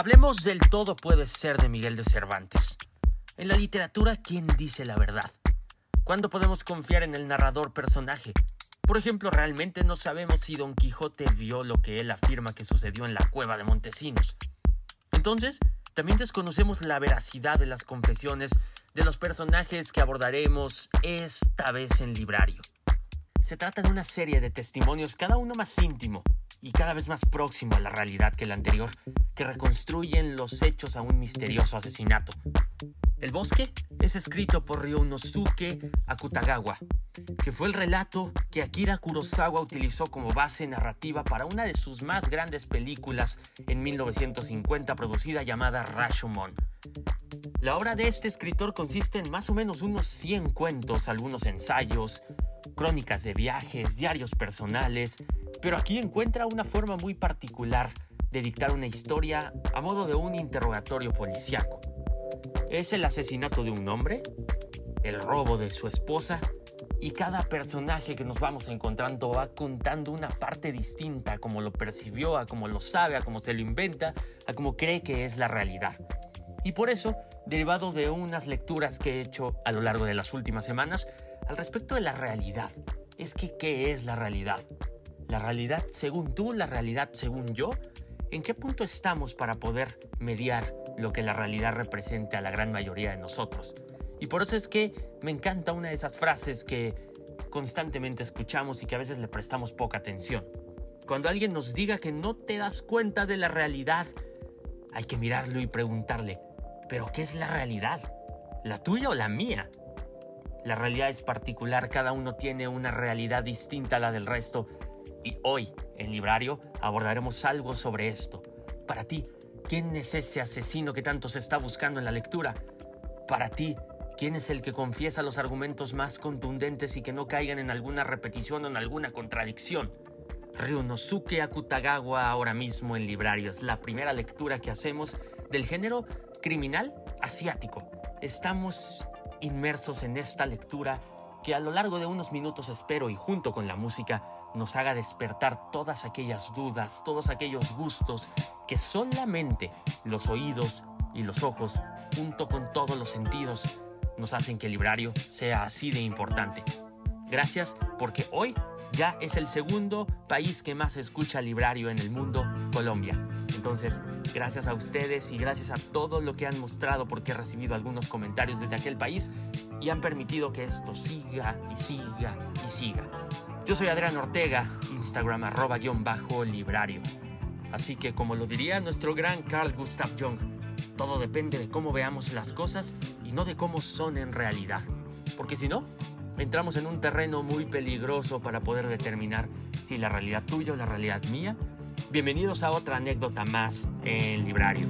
Hablemos del todo puede ser de Miguel de Cervantes. En la literatura, ¿quién dice la verdad? ¿Cuándo podemos confiar en el narrador personaje? Por ejemplo, realmente no sabemos si Don Quijote vio lo que él afirma que sucedió en la cueva de Montesinos. Entonces, también desconocemos la veracidad de las confesiones de los personajes que abordaremos esta vez en Librario. Se trata de una serie de testimonios, cada uno más íntimo, y cada vez más próximo a la realidad que el anterior, que reconstruyen los hechos a un misterioso asesinato. El bosque es escrito por Ryunosuke Akutagawa, que fue el relato que Akira Kurosawa utilizó como base narrativa para una de sus más grandes películas en 1950 producida llamada Rashomon. La obra de este escritor consiste en más o menos unos 100 cuentos, algunos ensayos, crónicas de viajes, diarios personales, pero aquí encuentra una forma muy particular de dictar una historia a modo de un interrogatorio policíaco. Es el asesinato de un hombre, el robo de su esposa, y cada personaje que nos vamos encontrando va contando una parte distinta, como lo percibió, a como lo sabe, a cómo se lo inventa, a cómo cree que es la realidad. Y por eso, derivado de unas lecturas que he hecho a lo largo de las últimas semanas, al respecto de la realidad, es que ¿qué es la realidad? La realidad según tú, la realidad según yo, ¿en qué punto estamos para poder mediar lo que la realidad represente a la gran mayoría de nosotros? Y por eso es que me encanta una de esas frases que constantemente escuchamos y que a veces le prestamos poca atención. Cuando alguien nos diga que no te das cuenta de la realidad, hay que mirarlo y preguntarle, ¿pero qué es la realidad? ¿La tuya o la mía? La realidad es particular, cada uno tiene una realidad distinta a la del resto y hoy, en Librario, abordaremos algo sobre esto. Para ti, ¿quién es ese asesino que tanto se está buscando en la lectura? Para ti, ¿quién es el que confiesa los argumentos más contundentes y que no caigan en alguna repetición o en alguna contradicción? Ryunosuke Akutagawa ahora mismo en Librario. Es la primera lectura que hacemos del género criminal asiático. Estamos inmersos en esta lectura que a lo largo de unos minutos espero y junto con la música nos haga despertar todas aquellas dudas, todos aquellos gustos que solamente los oídos y los ojos, junto con todos los sentidos, nos hacen que el librario sea así de importante. Gracias porque hoy ya es el segundo país que más escucha librario en el mundo, Colombia. Entonces, gracias a ustedes y gracias a todo lo que han mostrado porque he recibido algunos comentarios desde aquel país y han permitido que esto siga y siga y siga. Yo soy Adrián Ortega, Instagram arroba guion bajo librario. Así que como lo diría nuestro gran Carl Gustav Jung, todo depende de cómo veamos las cosas y no de cómo son en realidad. Porque si no, entramos en un terreno muy peligroso para poder determinar si la realidad tuya o la realidad mía. Bienvenidos a otra anécdota más en Librario.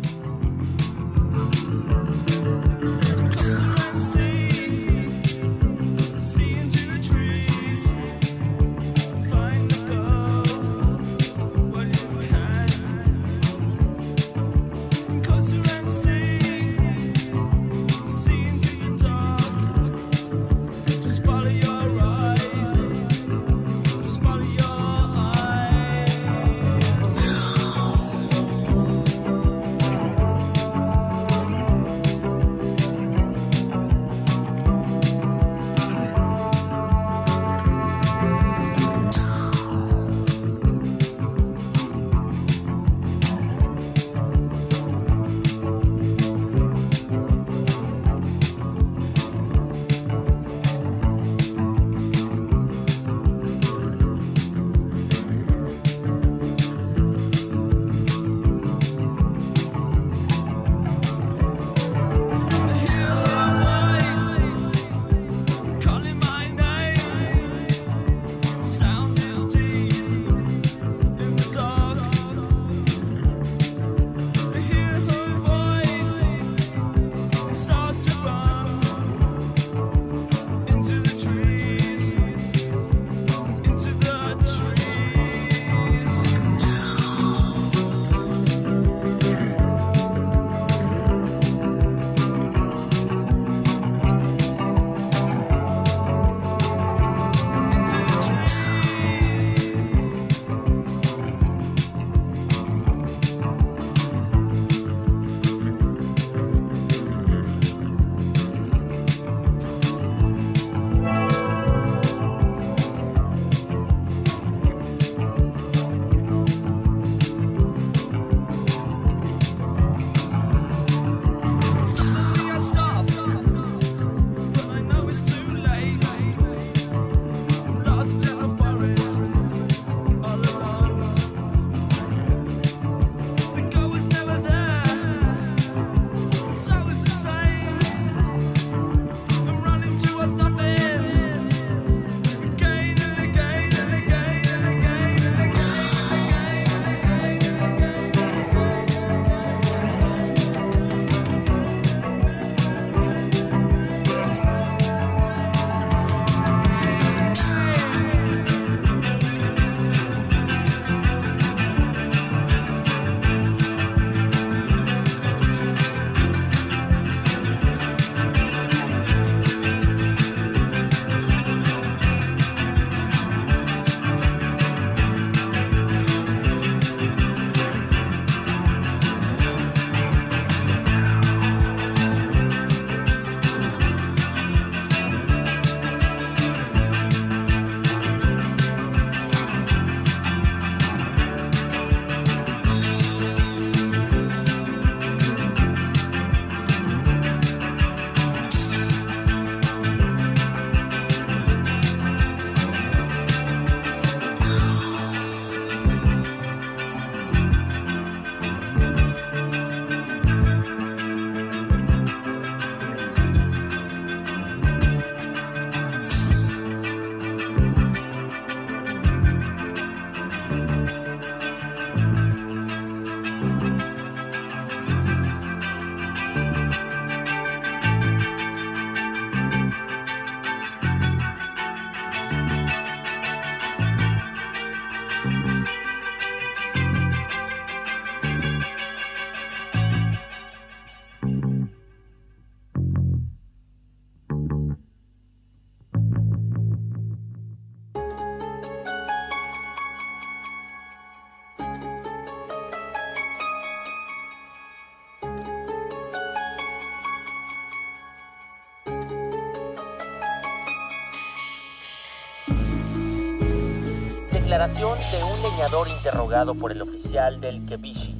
De un leñador interrogado por el oficial del Kebishi.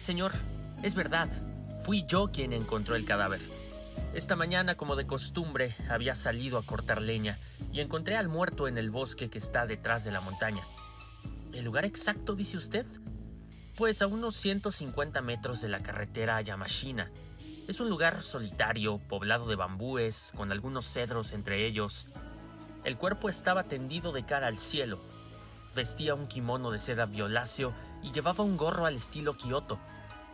Señor, es verdad, fui yo quien encontró el cadáver. Esta mañana, como de costumbre, había salido a cortar leña y encontré al muerto en el bosque que está detrás de la montaña. ¿El lugar exacto, dice usted? Pues a unos 150 metros de la carretera a Yamashina. Es un lugar solitario, poblado de bambúes, con algunos cedros entre ellos. El cuerpo estaba tendido de cara al cielo. Vestía un kimono de seda violáceo y llevaba un gorro al estilo Kioto.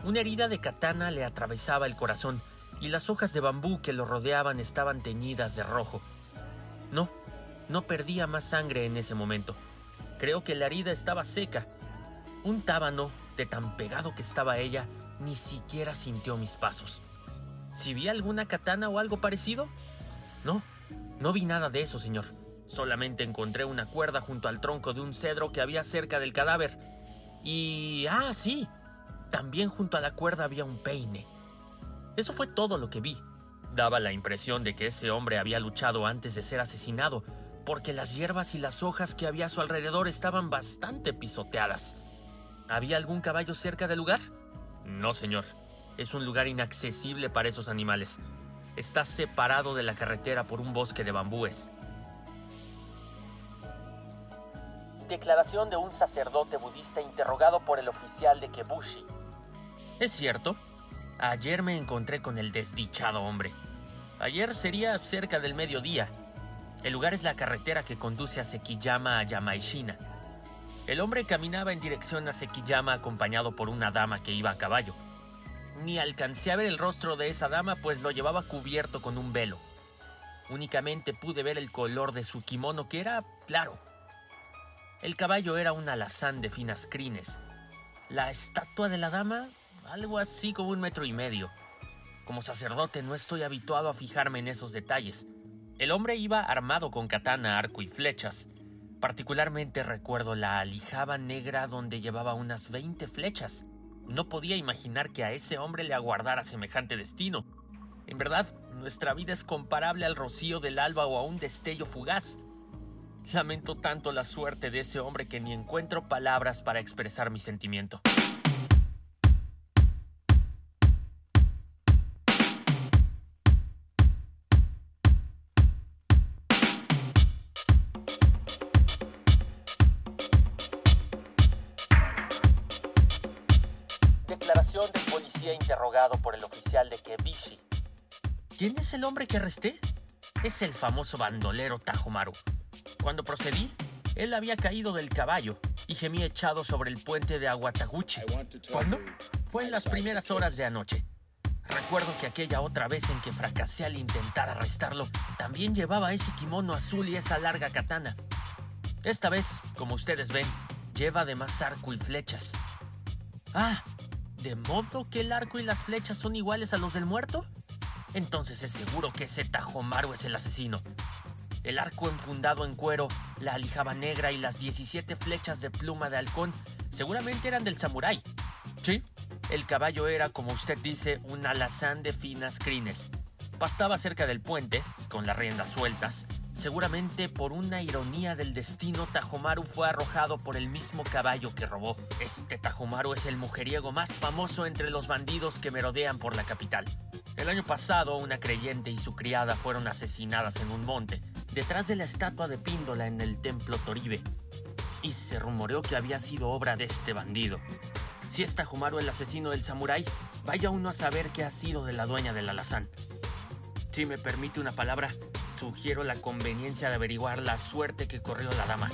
Una herida de katana le atravesaba el corazón y las hojas de bambú que lo rodeaban estaban teñidas de rojo. No, no perdía más sangre en ese momento. Creo que la herida estaba seca. Un tábano, de tan pegado que estaba ella, ni siquiera sintió mis pasos. Si vi alguna katana o algo parecido? No, no vi nada de eso, señor. Solamente encontré una cuerda junto al tronco de un cedro que había cerca del cadáver. Y... Ah, sí. También junto a la cuerda había un peine. Eso fue todo lo que vi. Daba la impresión de que ese hombre había luchado antes de ser asesinado, porque las hierbas y las hojas que había a su alrededor estaban bastante pisoteadas. ¿Había algún caballo cerca del lugar? No, señor. Es un lugar inaccesible para esos animales. Está separado de la carretera por un bosque de bambúes. Declaración de un sacerdote budista interrogado por el oficial de Kebushi. Es cierto. Ayer me encontré con el desdichado hombre. Ayer sería cerca del mediodía. El lugar es la carretera que conduce a Sekiyama a Yamaishina. El hombre caminaba en dirección a Sekiyama acompañado por una dama que iba a caballo. Ni alcancé a ver el rostro de esa dama pues lo llevaba cubierto con un velo. Únicamente pude ver el color de su kimono que era claro, el caballo era un alazán de finas crines. La estatua de la dama, algo así como un metro y medio. Como sacerdote no estoy habituado a fijarme en esos detalles. El hombre iba armado con katana, arco y flechas. Particularmente recuerdo la alijaba negra donde llevaba unas 20 flechas. No podía imaginar que a ese hombre le aguardara semejante destino. En verdad, nuestra vida es comparable al rocío del alba o a un destello fugaz. Lamento tanto la suerte de ese hombre que ni encuentro palabras para expresar mi sentimiento. Declaración del policía interrogado por el oficial de Kebishi. ¿Quién es el hombre que arresté? Es el famoso bandolero Tajomaru. Cuando procedí, él había caído del caballo y gemía echado sobre el puente de Aguataguchi. ¿Cuándo? Fue en las primeras horas de anoche. Recuerdo que aquella otra vez en que fracasé al intentar arrestarlo, también llevaba ese kimono azul y esa larga katana. Esta vez, como ustedes ven, lleva además arco y flechas. Ah, ¿de modo que el arco y las flechas son iguales a los del muerto? Entonces es seguro que ese Tajomaru es el asesino el arco enfundado en cuero, la alijaba negra y las 17 flechas de pluma de halcón seguramente eran del samurái. Sí, el caballo era, como usted dice, un alazán de finas crines. Pastaba cerca del puente, con las riendas sueltas. Seguramente por una ironía del destino, Tajomaru fue arrojado por el mismo caballo que robó. Este Tajomaru es el mujeriego más famoso entre los bandidos que merodean por la capital. El año pasado, una creyente y su criada fueron asesinadas en un monte, detrás de la estatua de Píndola en el templo Toribe, y se rumoreó que había sido obra de este bandido. Si es Tajumaru el asesino del samurái, vaya uno a saber qué ha sido de la dueña del alazán. Si me permite una palabra, sugiero la conveniencia de averiguar la suerte que corrió la dama.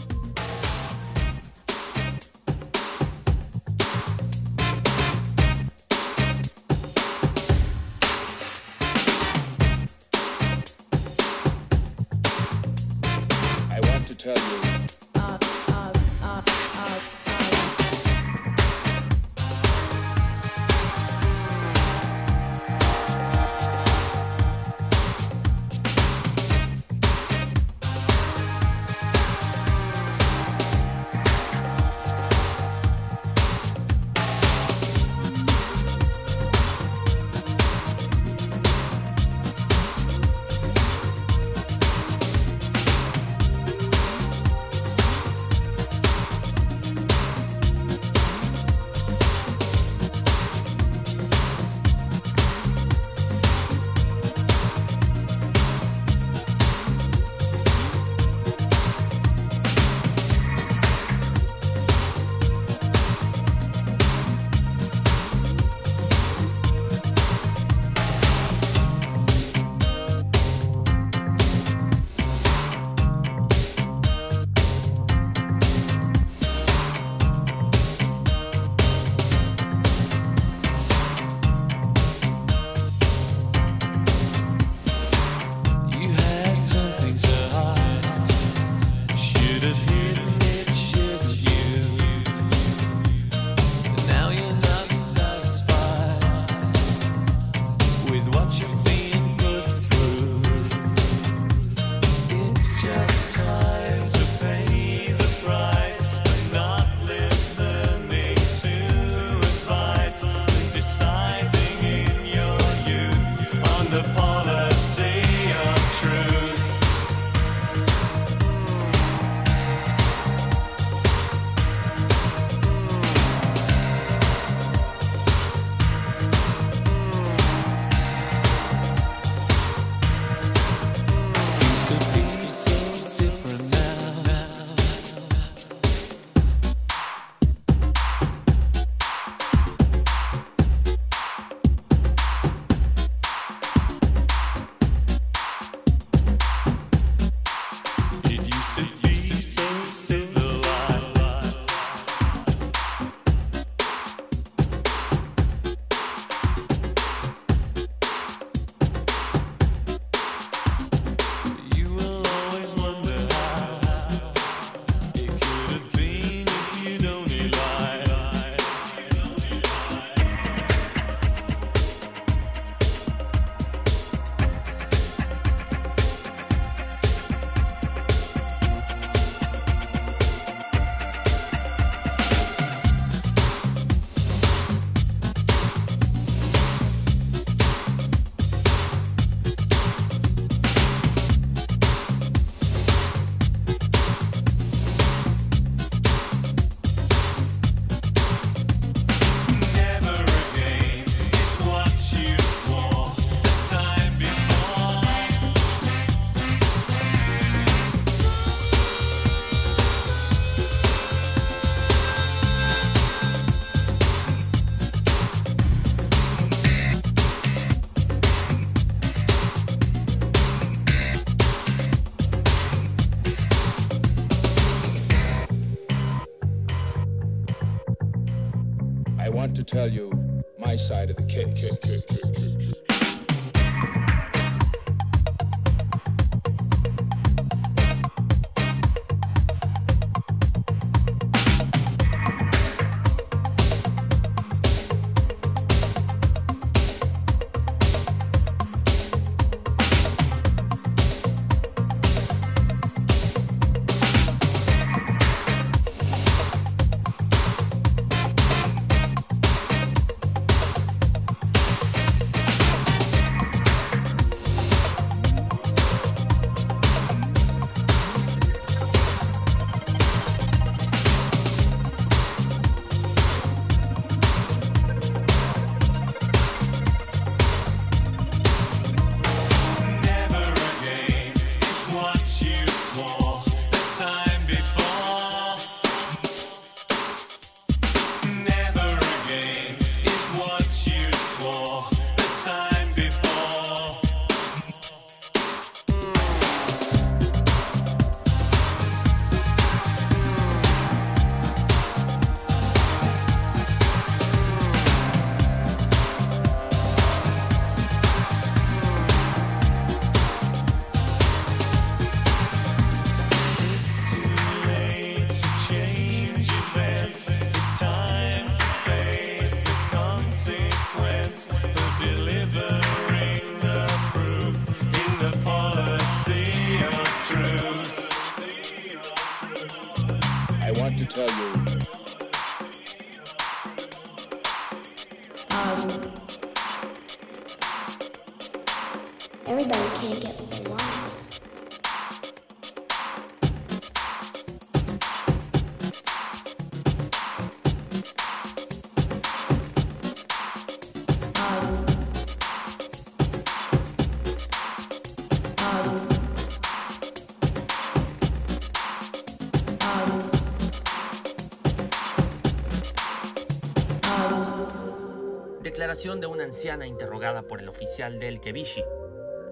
De una anciana interrogada por el oficial del Kebishi.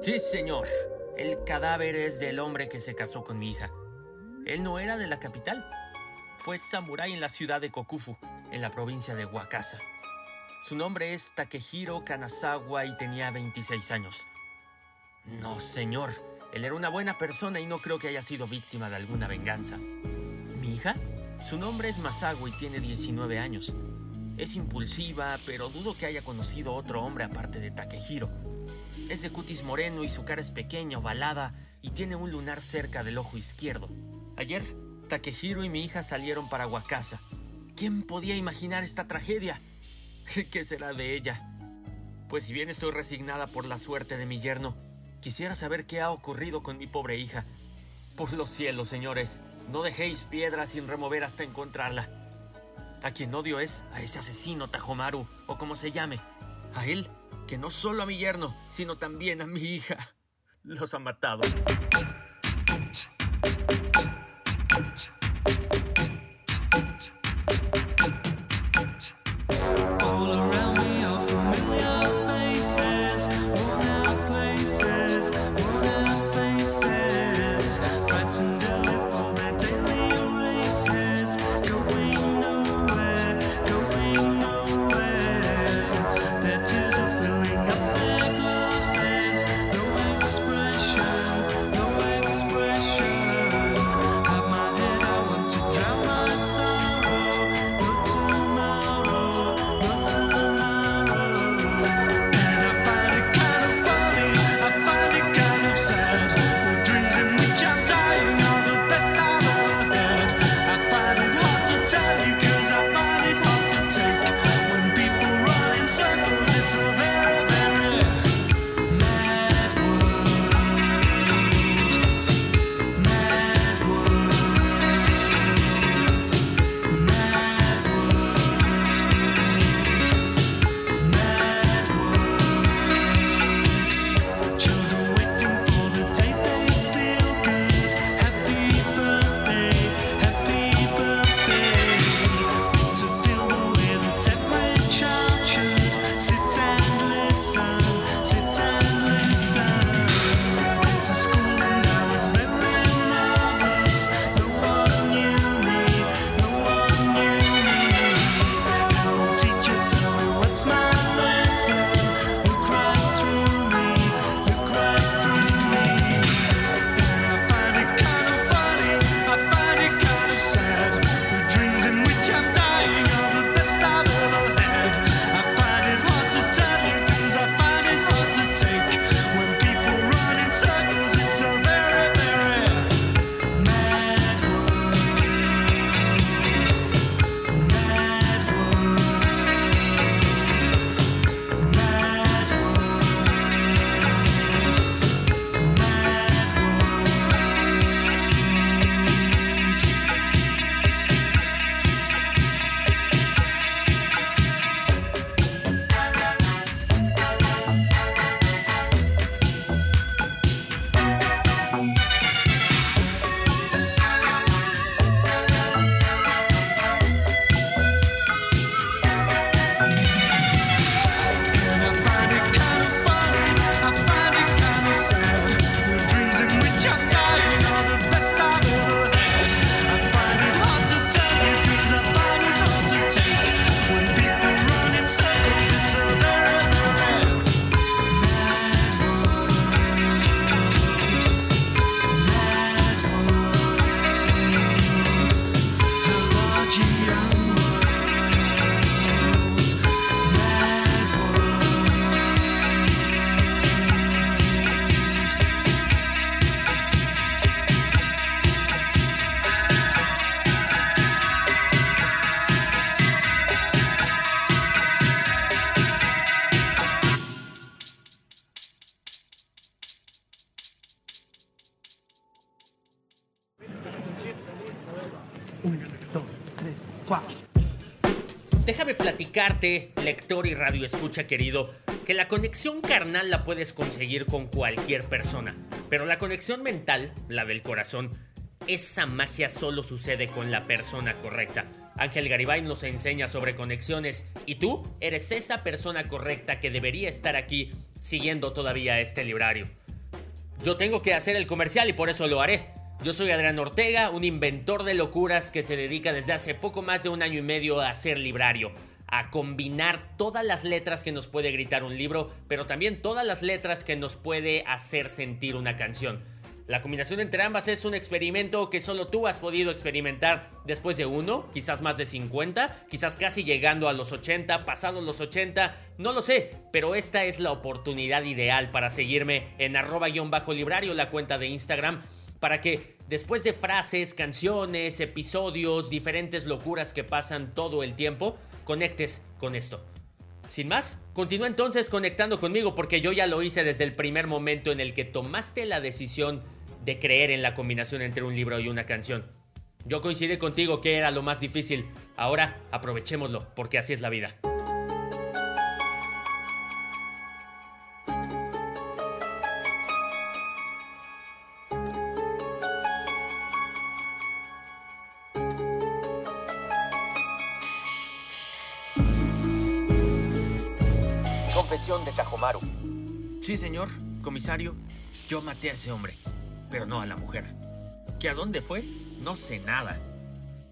Sí, señor. El cadáver es del hombre que se casó con mi hija. Él no era de la capital. Fue samurái en la ciudad de Kokufu, en la provincia de Wakasa. Su nombre es Takehiro Kanazawa y tenía 26 años. No, señor. Él era una buena persona y no creo que haya sido víctima de alguna venganza. ¿Mi hija? Su nombre es Masago y tiene 19 años. Es impulsiva, pero dudo que haya conocido otro hombre aparte de Takehiro. Es de cutis moreno y su cara es pequeña, ovalada y tiene un lunar cerca del ojo izquierdo. Ayer, Takehiro y mi hija salieron para Wakasa. ¿Quién podía imaginar esta tragedia? ¿Qué será de ella? Pues si bien estoy resignada por la suerte de mi yerno, quisiera saber qué ha ocurrido con mi pobre hija. Por los cielos, señores, no dejéis piedra sin remover hasta encontrarla. A quien odio es a ese asesino Tajomaru, o como se llame. A él, que no solo a mi yerno, sino también a mi hija. Los ha matado. Lector y radio escucha querido, que la conexión carnal la puedes conseguir con cualquier persona, pero la conexión mental, la del corazón, esa magia solo sucede con la persona correcta. Ángel Garibay nos enseña sobre conexiones y tú eres esa persona correcta que debería estar aquí siguiendo todavía este librario. Yo tengo que hacer el comercial y por eso lo haré. Yo soy Adrián Ortega, un inventor de locuras que se dedica desde hace poco más de un año y medio a hacer librario, a combinar todas las letras que nos puede gritar un libro, pero también todas las letras que nos puede hacer sentir una canción. La combinación entre ambas es un experimento que solo tú has podido experimentar después de uno, quizás más de 50, quizás casi llegando a los 80, pasados los 80, no lo sé, pero esta es la oportunidad ideal para seguirme en arroba-librario, la cuenta de Instagram, para que después de frases, canciones, episodios, diferentes locuras que pasan todo el tiempo, conectes con esto. Sin más, continúa entonces conectando conmigo porque yo ya lo hice desde el primer momento en el que tomaste la decisión de creer en la combinación entre un libro y una canción. Yo coincidí contigo que era lo más difícil. Ahora aprovechémoslo, porque así es la vida. Señor, comisario, yo maté a ese hombre pero no a la mujer. ¿Que a dónde fue? No sé nada.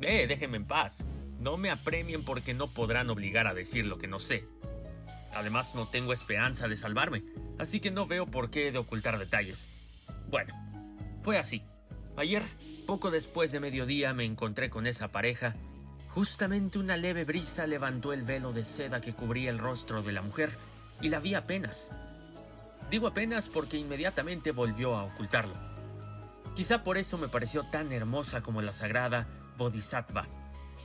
Eh, déjenme en paz. No me apremien porque no podrán obligar a decir lo que no sé. Además, no tengo esperanza de salvarme, así que no veo por qué de ocultar detalles. Bueno, fue así. Ayer, poco después de mediodía, me encontré con esa pareja. Justamente una leve brisa levantó el velo de seda que cubría el rostro de la mujer y la vi apenas. Digo apenas porque inmediatamente volvió a ocultarlo. Quizá por eso me pareció tan hermosa como la sagrada Bodhisattva,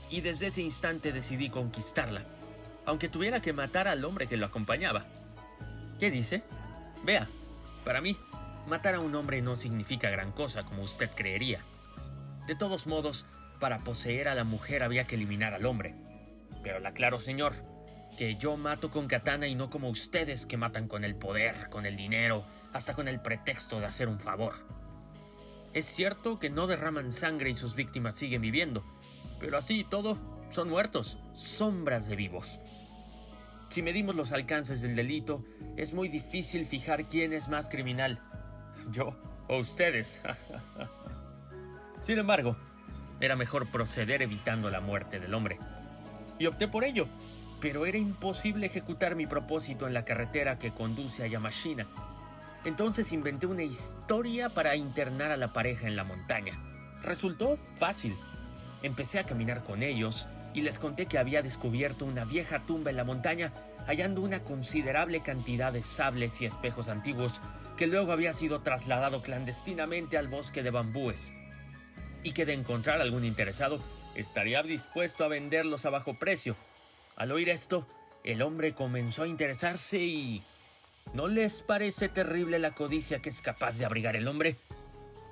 y desde ese instante decidí conquistarla, aunque tuviera que matar al hombre que lo acompañaba. ¿Qué dice? Vea, para mí, matar a un hombre no significa gran cosa como usted creería. De todos modos, para poseer a la mujer había que eliminar al hombre. Pero la aclaro, señor, que yo mato con katana y no como ustedes que matan con el poder, con el dinero, hasta con el pretexto de hacer un favor. Es cierto que no derraman sangre y sus víctimas siguen viviendo, pero así y todo, son muertos, sombras de vivos. Si medimos los alcances del delito, es muy difícil fijar quién es más criminal, yo o ustedes. Sin embargo, era mejor proceder evitando la muerte del hombre. Y opté por ello, pero era imposible ejecutar mi propósito en la carretera que conduce a Yamashina entonces inventé una historia para internar a la pareja en la montaña. Resultó fácil. Empecé a caminar con ellos y les conté que había descubierto una vieja tumba en la montaña hallando una considerable cantidad de sables y espejos antiguos que luego había sido trasladado clandestinamente al bosque de bambúes y que de encontrar algún interesado estaría dispuesto a venderlos a bajo precio. Al oír esto, el hombre comenzó a interesarse y ¿No les parece terrible la codicia que es capaz de abrigar el hombre?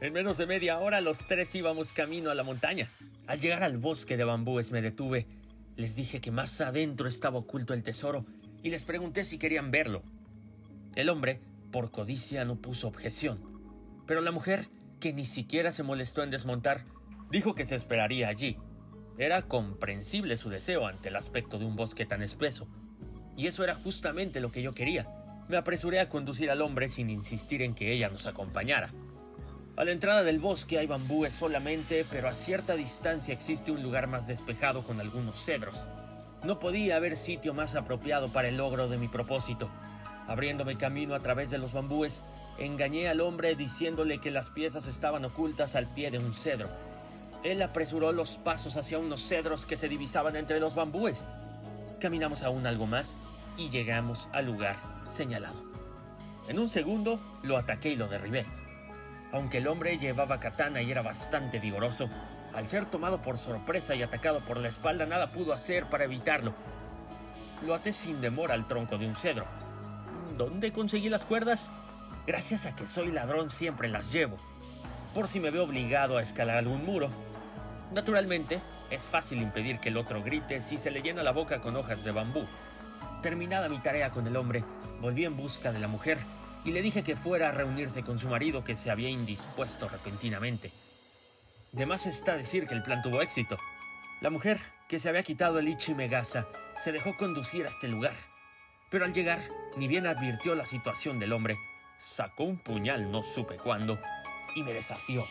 En menos de media hora los tres íbamos camino a la montaña. Al llegar al bosque de bambúes me detuve. Les dije que más adentro estaba oculto el tesoro y les pregunté si querían verlo. El hombre, por codicia, no puso objeción. Pero la mujer, que ni siquiera se molestó en desmontar, dijo que se esperaría allí. Era comprensible su deseo ante el aspecto de un bosque tan espeso. Y eso era justamente lo que yo quería me apresuré a conducir al hombre sin insistir en que ella nos acompañara. A la entrada del bosque hay bambúes solamente, pero a cierta distancia existe un lugar más despejado con algunos cedros. No podía haber sitio más apropiado para el logro de mi propósito. Abriéndome camino a través de los bambúes, engañé al hombre diciéndole que las piezas estaban ocultas al pie de un cedro. Él apresuró los pasos hacia unos cedros que se divisaban entre los bambúes. Caminamos aún algo más y llegamos al lugar señalado. En un segundo lo ataqué y lo derribé. Aunque el hombre llevaba katana y era bastante vigoroso, al ser tomado por sorpresa y atacado por la espalda nada pudo hacer para evitarlo. Lo até sin demora al tronco de un cedro. ¿Dónde conseguí las cuerdas? Gracias a que soy ladrón siempre las llevo, por si me veo obligado a escalar algún muro. Naturalmente, Es fácil impedir que el otro grite si se le llena la boca con hojas de bambú. Terminada mi tarea con el hombre, volví en busca de la mujer y le dije que fuera a reunirse con su marido que se había indispuesto repentinamente. De más está decir que el plan tuvo éxito. La mujer, que se había quitado el Ichimegasa, se dejó conducir a este lugar. Pero al llegar, ni bien advirtió la situación del hombre, sacó un puñal, no supe cuándo, y me desafió.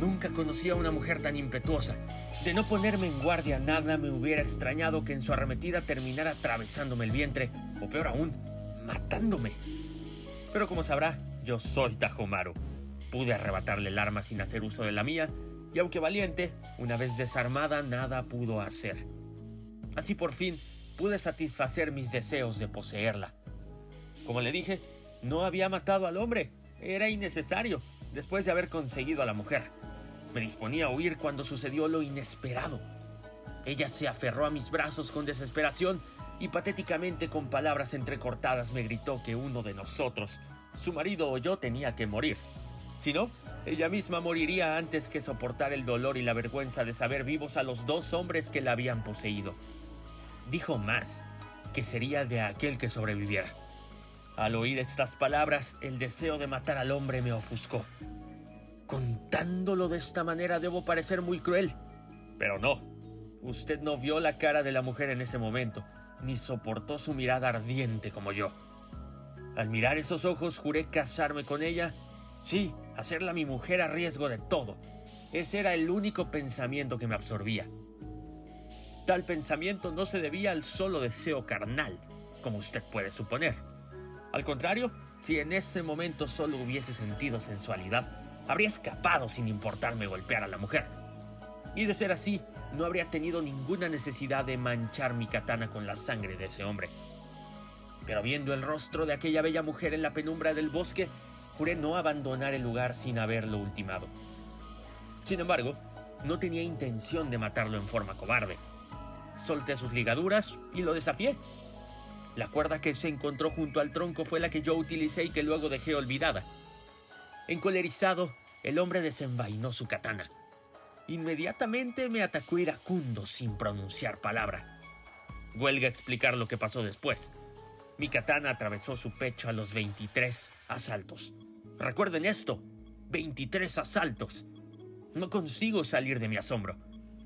Nunca conocí a una mujer tan impetuosa. De no ponerme en guardia, nada me hubiera extrañado que en su arremetida terminara atravesándome el vientre, o peor aún, matándome. Pero como sabrá, yo soy Tajomaru. Pude arrebatarle el arma sin hacer uso de la mía, y aunque valiente, una vez desarmada nada pudo hacer. Así por fin pude satisfacer mis deseos de poseerla. Como le dije, no había matado al hombre, era innecesario, después de haber conseguido a la mujer. Me disponía a huir cuando sucedió lo inesperado. Ella se aferró a mis brazos con desesperación y patéticamente con palabras entrecortadas me gritó que uno de nosotros, su marido o yo, tenía que morir. Si no, ella misma moriría antes que soportar el dolor y la vergüenza de saber vivos a los dos hombres que la habían poseído. Dijo más, que sería de aquel que sobreviviera. Al oír estas palabras, el deseo de matar al hombre me ofuscó. Contándolo de esta manera debo parecer muy cruel. Pero no. Usted no vio la cara de la mujer en ese momento, ni soportó su mirada ardiente como yo. Al mirar esos ojos juré casarme con ella, sí, hacerla mi mujer a riesgo de todo. Ese era el único pensamiento que me absorbía. Tal pensamiento no se debía al solo deseo carnal, como usted puede suponer. Al contrario, si en ese momento solo hubiese sentido sensualidad, habría escapado sin importarme golpear a la mujer. Y de ser así, no habría tenido ninguna necesidad de manchar mi katana con la sangre de ese hombre. Pero viendo el rostro de aquella bella mujer en la penumbra del bosque, juré no abandonar el lugar sin haberlo ultimado. Sin embargo, no tenía intención de matarlo en forma cobarde. Solté sus ligaduras y lo desafié. La cuerda que se encontró junto al tronco fue la que yo utilicé y que luego dejé olvidada. Encolerizado, el hombre desenvainó su katana. Inmediatamente me atacó iracundo sin pronunciar palabra. Huelga explicar lo que pasó después. Mi katana atravesó su pecho a los 23 asaltos. Recuerden esto, 23 asaltos. No consigo salir de mi asombro.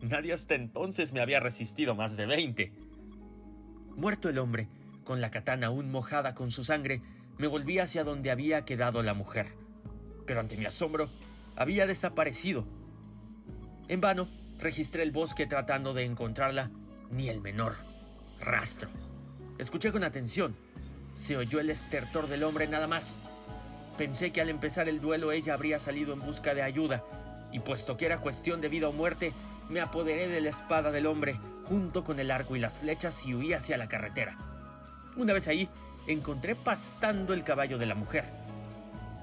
Nadie hasta entonces me había resistido más de 20. Muerto el hombre, con la katana aún mojada con su sangre, me volví hacia donde había quedado la mujer. Pero ante mi asombro, había desaparecido. En vano, registré el bosque tratando de encontrarla, ni el menor rastro. Escuché con atención. Se oyó el estertor del hombre nada más. Pensé que al empezar el duelo ella habría salido en busca de ayuda, y puesto que era cuestión de vida o muerte, me apoderé de la espada del hombre, junto con el arco y las flechas, y huí hacia la carretera. Una vez ahí, encontré pastando el caballo de la mujer.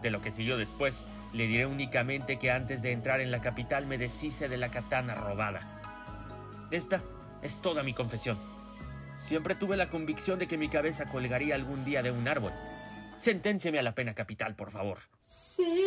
De lo que siguió después, le diré únicamente que antes de entrar en la capital me deshice de la katana robada. Esta es toda mi confesión. Siempre tuve la convicción de que mi cabeza colgaría algún día de un árbol. Senténcieme a la pena capital, por favor. Since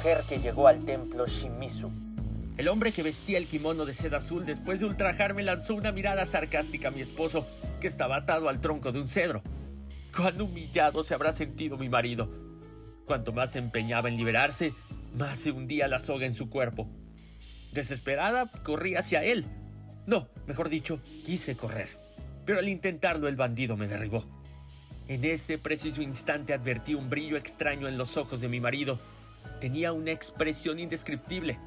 mujer que llegó al templo Shimizu. El hombre que vestía el kimono de seda azul después de ultrajarme lanzó una mirada sarcástica a mi esposo, que estaba atado al tronco de un cedro. Cuán humillado se habrá sentido mi marido. Cuanto más se empeñaba en liberarse, más se hundía la soga en su cuerpo. Desesperada, corrí hacia él. No, mejor dicho, quise correr. Pero al intentarlo el bandido me derribó. En ese preciso instante advertí un brillo extraño en los ojos de mi marido. Tenía una expresión indescriptible.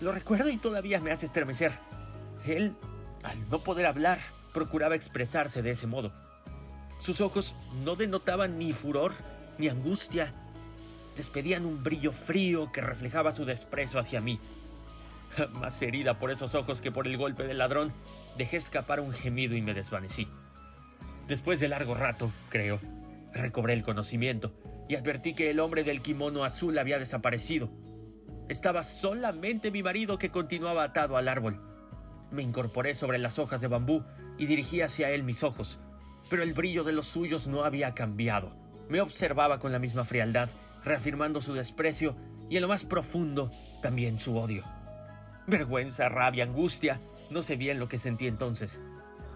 Lo recuerdo y todavía me hace estremecer. Él, al no poder hablar, procuraba expresarse de ese modo. Sus ojos no denotaban ni furor ni angustia. Despedían un brillo frío que reflejaba su desprecio hacia mí. Más herida por esos ojos que por el golpe del ladrón, dejé escapar un gemido y me desvanecí. Después de largo rato, creo, recobré el conocimiento y advertí que el hombre del kimono azul había desaparecido. Estaba solamente mi marido que continuaba atado al árbol. Me incorporé sobre las hojas de bambú y dirigí hacia él mis ojos, pero el brillo de los suyos no había cambiado. Me observaba con la misma frialdad, reafirmando su desprecio y en lo más profundo también su odio. Vergüenza, rabia, angustia, no sé bien lo que sentí entonces.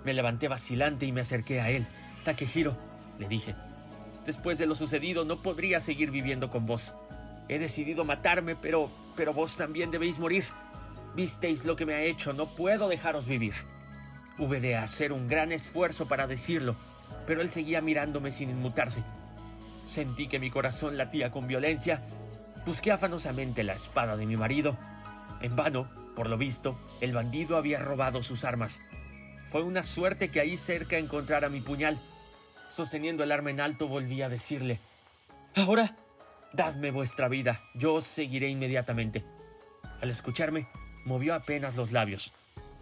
Me levanté vacilante y me acerqué a él. Takehiro, le dije, después de lo sucedido no podría seguir viviendo con vos. He decidido matarme, pero, pero vos también debéis morir. Visteis lo que me ha hecho, no puedo dejaros vivir. Hube de hacer un gran esfuerzo para decirlo, pero él seguía mirándome sin inmutarse. Sentí que mi corazón latía con violencia. Busqué afanosamente la espada de mi marido. En vano, por lo visto, el bandido había robado sus armas. Fue una suerte que ahí cerca encontrara mi puñal. Sosteniendo el arma en alto volví a decirle, Ahora, dadme vuestra vida, yo os seguiré inmediatamente. Al escucharme, movió apenas los labios.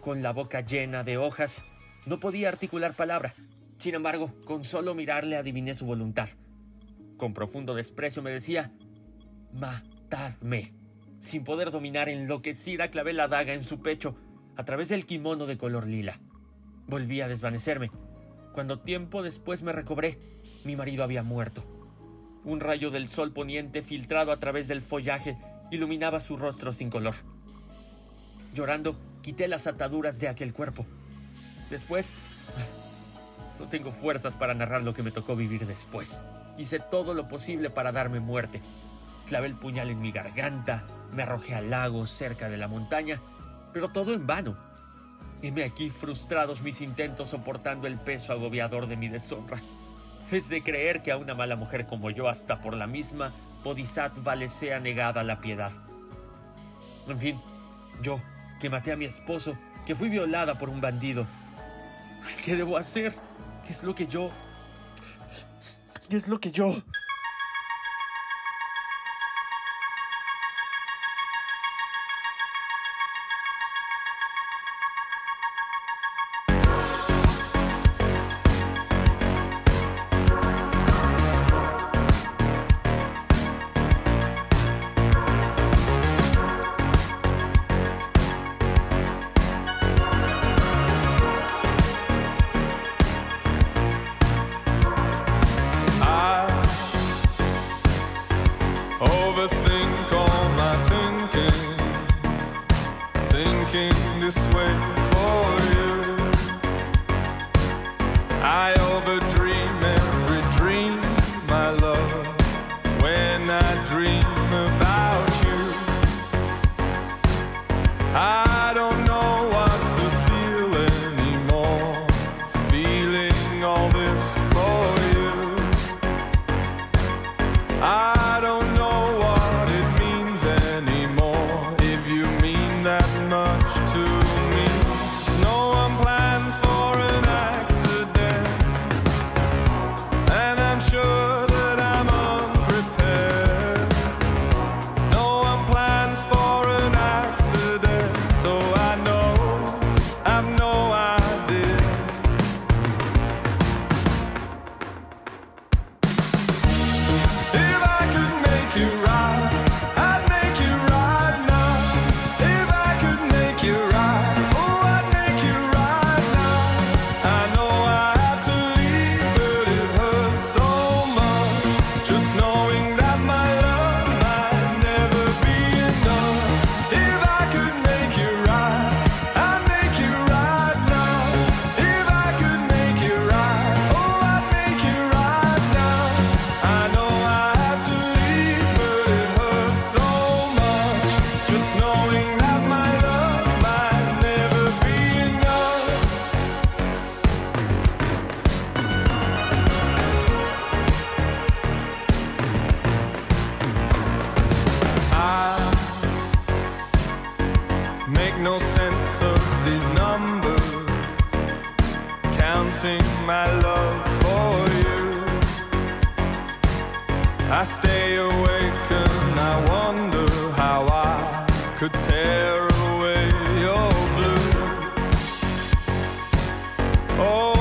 Con la boca llena de hojas, no podía articular palabra. Sin embargo, con solo mirarle adiviné su voluntad. Con profundo desprecio me decía, Matadme. Sin poder dominar enloquecida, clavé la daga en su pecho a través del kimono de color lila. Volví a desvanecerme. Cuando tiempo después me recobré, mi marido había muerto. Un rayo del sol poniente filtrado a través del follaje iluminaba su rostro sin color. Llorando, quité las ataduras de aquel cuerpo. Después... No tengo fuerzas para narrar lo que me tocó vivir después. Hice todo lo posible para darme muerte. Clavé el puñal en mi garganta, me arrojé al lago cerca de la montaña, pero todo en vano. Heme aquí frustrados mis intentos soportando el peso agobiador de mi deshonra. Es de creer que a una mala mujer como yo, hasta por la misma Bodhisattva le sea negada la piedad. En fin, yo, que maté a mi esposo, que fui violada por un bandido. ¿Qué debo hacer? ¿Qué es lo que yo... ¿Qué es lo que yo... sing my love for you. I stay awake and I wonder how I could tear away your blues. Oh,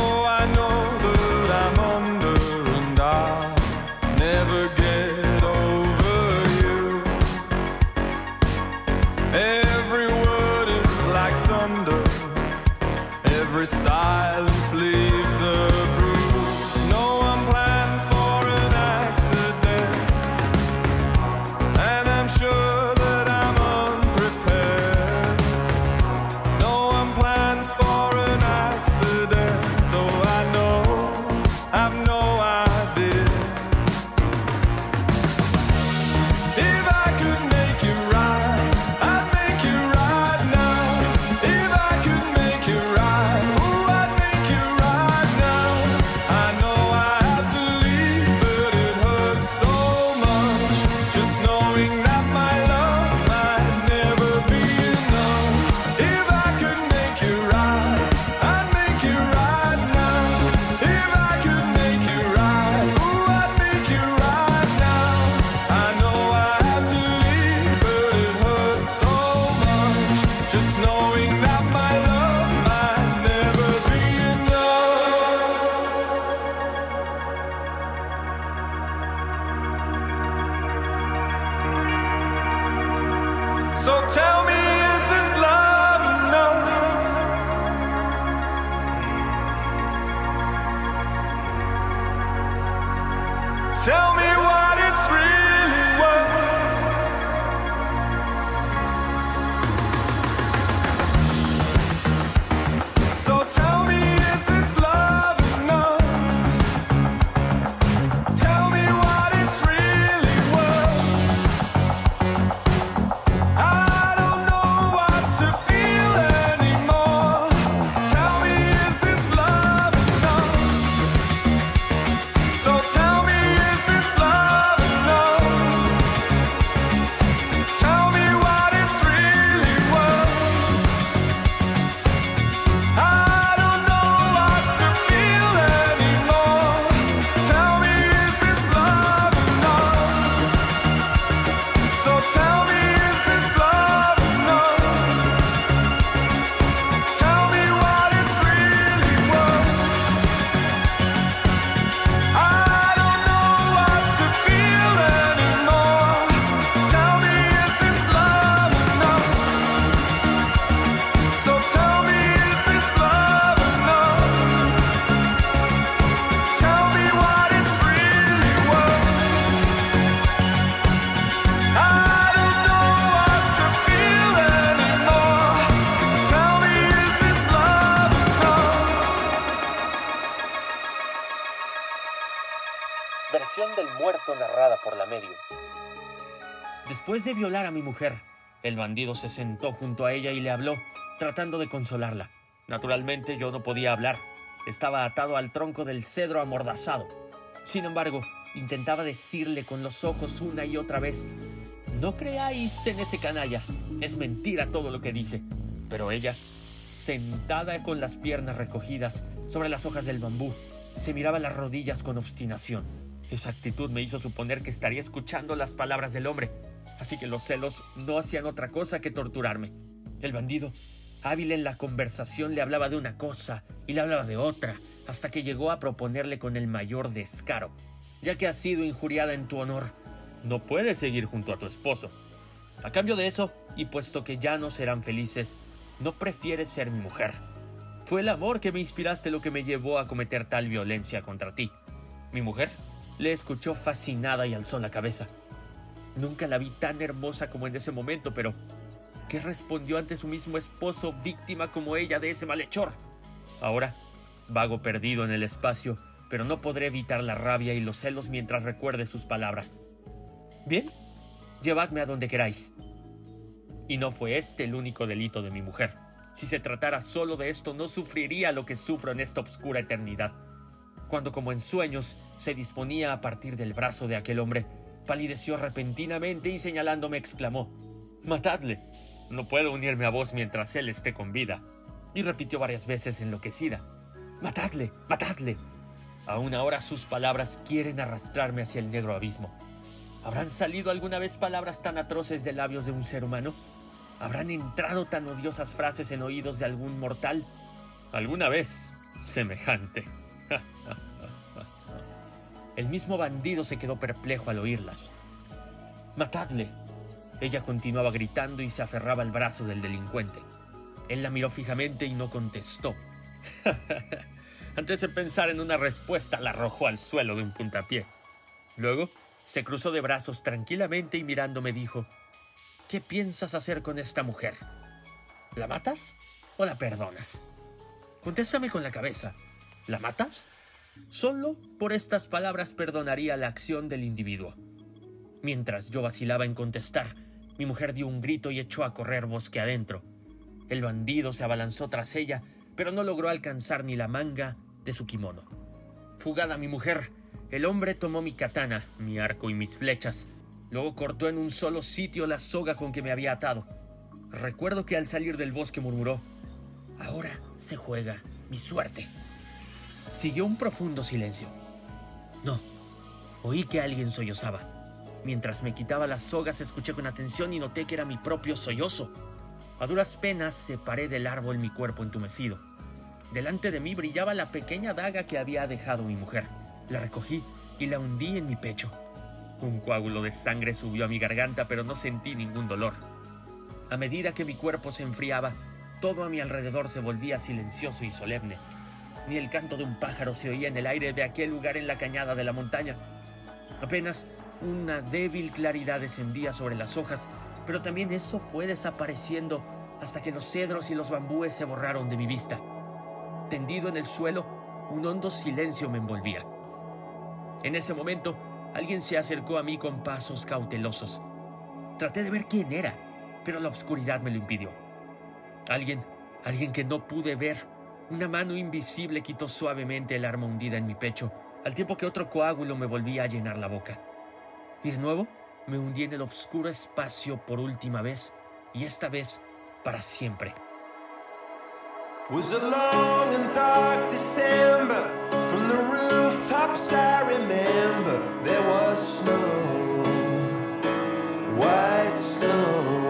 Después de violar a mi mujer, el bandido se sentó junto a ella y le habló, tratando de consolarla. Naturalmente yo no podía hablar. Estaba atado al tronco del cedro amordazado. Sin embargo, intentaba decirle con los ojos una y otra vez, no creáis en ese canalla. Es mentira todo lo que dice. Pero ella, sentada con las piernas recogidas sobre las hojas del bambú, se miraba las rodillas con obstinación. Esa actitud me hizo suponer que estaría escuchando las palabras del hombre, así que los celos no hacían otra cosa que torturarme. El bandido, hábil en la conversación, le hablaba de una cosa y le hablaba de otra, hasta que llegó a proponerle con el mayor descaro, ya que has sido injuriada en tu honor, no puedes seguir junto a tu esposo. A cambio de eso, y puesto que ya no serán felices, no prefieres ser mi mujer. Fue el amor que me inspiraste lo que me llevó a cometer tal violencia contra ti. Mi mujer le escuchó fascinada y alzó la cabeza. Nunca la vi tan hermosa como en ese momento, pero ¿qué respondió ante su mismo esposo, víctima como ella de ese malhechor? Ahora, vago perdido en el espacio, pero no podré evitar la rabia y los celos mientras recuerde sus palabras. Bien, llevadme a donde queráis. Y no fue este el único delito de mi mujer. Si se tratara solo de esto, no sufriría lo que sufro en esta obscura eternidad. Cuando como en sueños se disponía a partir del brazo de aquel hombre, palideció repentinamente y señalándome exclamó, Matadle. No puedo unirme a vos mientras él esté con vida. Y repitió varias veces enloquecida, Matadle, matadle. Aún ahora sus palabras quieren arrastrarme hacia el negro abismo. ¿Habrán salido alguna vez palabras tan atroces de labios de un ser humano? ¿Habrán entrado tan odiosas frases en oídos de algún mortal? ¿Alguna vez semejante? El mismo bandido se quedó perplejo al oírlas. Matadle. Ella continuaba gritando y se aferraba al brazo del delincuente. Él la miró fijamente y no contestó. Antes de pensar en una respuesta, la arrojó al suelo de un puntapié. Luego, se cruzó de brazos tranquilamente y mirándome dijo, ¿Qué piensas hacer con esta mujer? ¿La matas o la perdonas? Contéstame con la cabeza. ¿La matas? Solo por estas palabras perdonaría la acción del individuo. Mientras yo vacilaba en contestar, mi mujer dio un grito y echó a correr bosque adentro. El bandido se abalanzó tras ella, pero no logró alcanzar ni la manga de su kimono. Fugada mi mujer, el hombre tomó mi katana, mi arco y mis flechas. Luego cortó en un solo sitio la soga con que me había atado. Recuerdo que al salir del bosque murmuró, Ahora se juega mi suerte. Siguió un profundo silencio. No, oí que alguien sollozaba. Mientras me quitaba las sogas escuché con atención y noté que era mi propio sollozo. A duras penas separé del árbol mi cuerpo entumecido. Delante de mí brillaba la pequeña daga que había dejado mi mujer. La recogí y la hundí en mi pecho. Un coágulo de sangre subió a mi garganta, pero no sentí ningún dolor. A medida que mi cuerpo se enfriaba, todo a mi alrededor se volvía silencioso y solemne. Ni el canto de un pájaro se oía en el aire de aquel lugar en la cañada de la montaña. Apenas una débil claridad descendía sobre las hojas, pero también eso fue desapareciendo hasta que los cedros y los bambúes se borraron de mi vista. Tendido en el suelo, un hondo silencio me envolvía. En ese momento, alguien se acercó a mí con pasos cautelosos. Traté de ver quién era, pero la oscuridad me lo impidió. Alguien, alguien que no pude ver. Una mano invisible quitó suavemente el arma hundida en mi pecho, al tiempo que otro coágulo me volvía a llenar la boca. Y de nuevo me hundí en el oscuro espacio por última vez, y esta vez para siempre. White snow.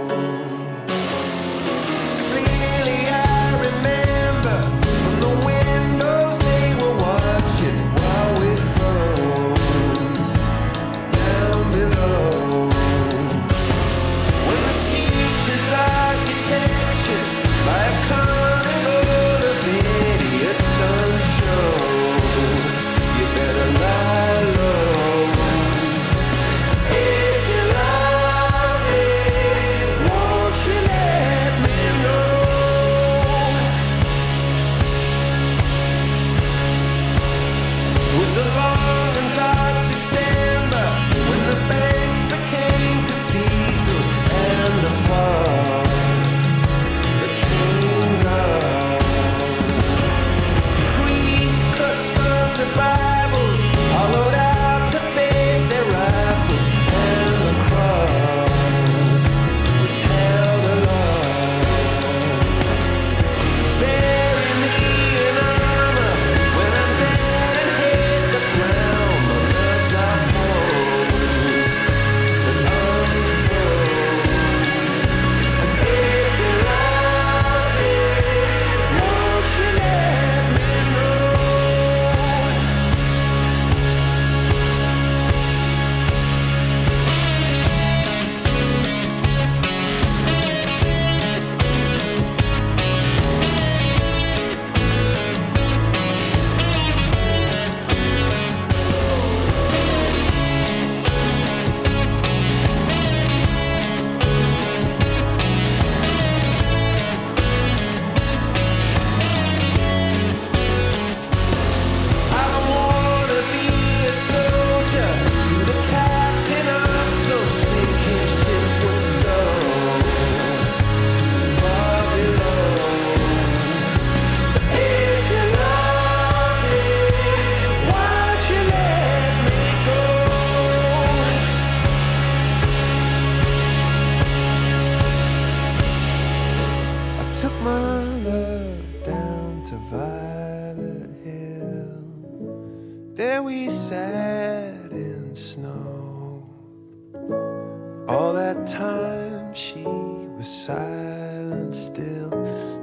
Time she was silent still.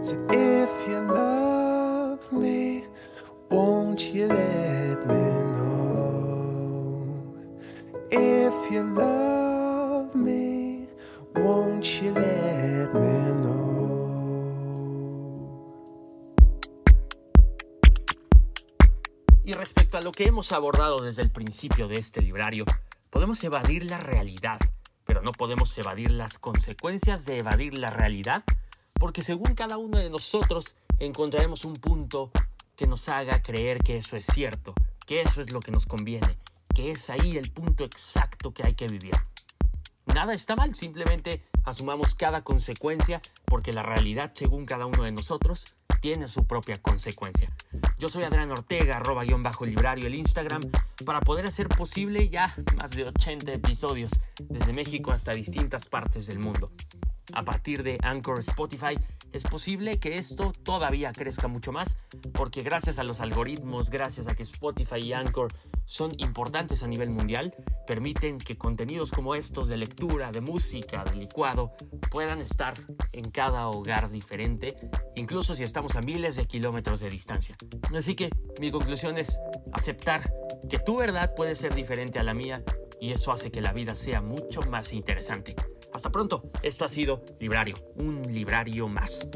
So if you love me, won't you let me know? If you love me, won't you let me know? Y respecto a lo que hemos abordado desde el principio de este librario, podemos evadir la realidad, no podemos evadir las consecuencias de evadir la realidad, porque según cada uno de nosotros encontraremos un punto que nos haga creer que eso es cierto, que eso es lo que nos conviene, que es ahí el punto exacto que hay que vivir. Nada está mal, simplemente asumamos cada consecuencia porque la realidad según cada uno de nosotros tiene su propia consecuencia. Yo soy Adrián Ortega, arroba guion bajo librario el Instagram, para poder hacer posible ya más de 80 episodios desde México hasta distintas partes del mundo. A partir de Anchor Spotify es posible que esto todavía crezca mucho más porque gracias a los algoritmos, gracias a que Spotify y Anchor son importantes a nivel mundial, permiten que contenidos como estos de lectura, de música, de licuado, puedan estar en cada hogar diferente, incluso si estamos a miles de kilómetros de distancia. Así que mi conclusión es aceptar que tu verdad puede ser diferente a la mía y eso hace que la vida sea mucho más interesante. Hasta pronto, esto ha sido Librario, un librario más.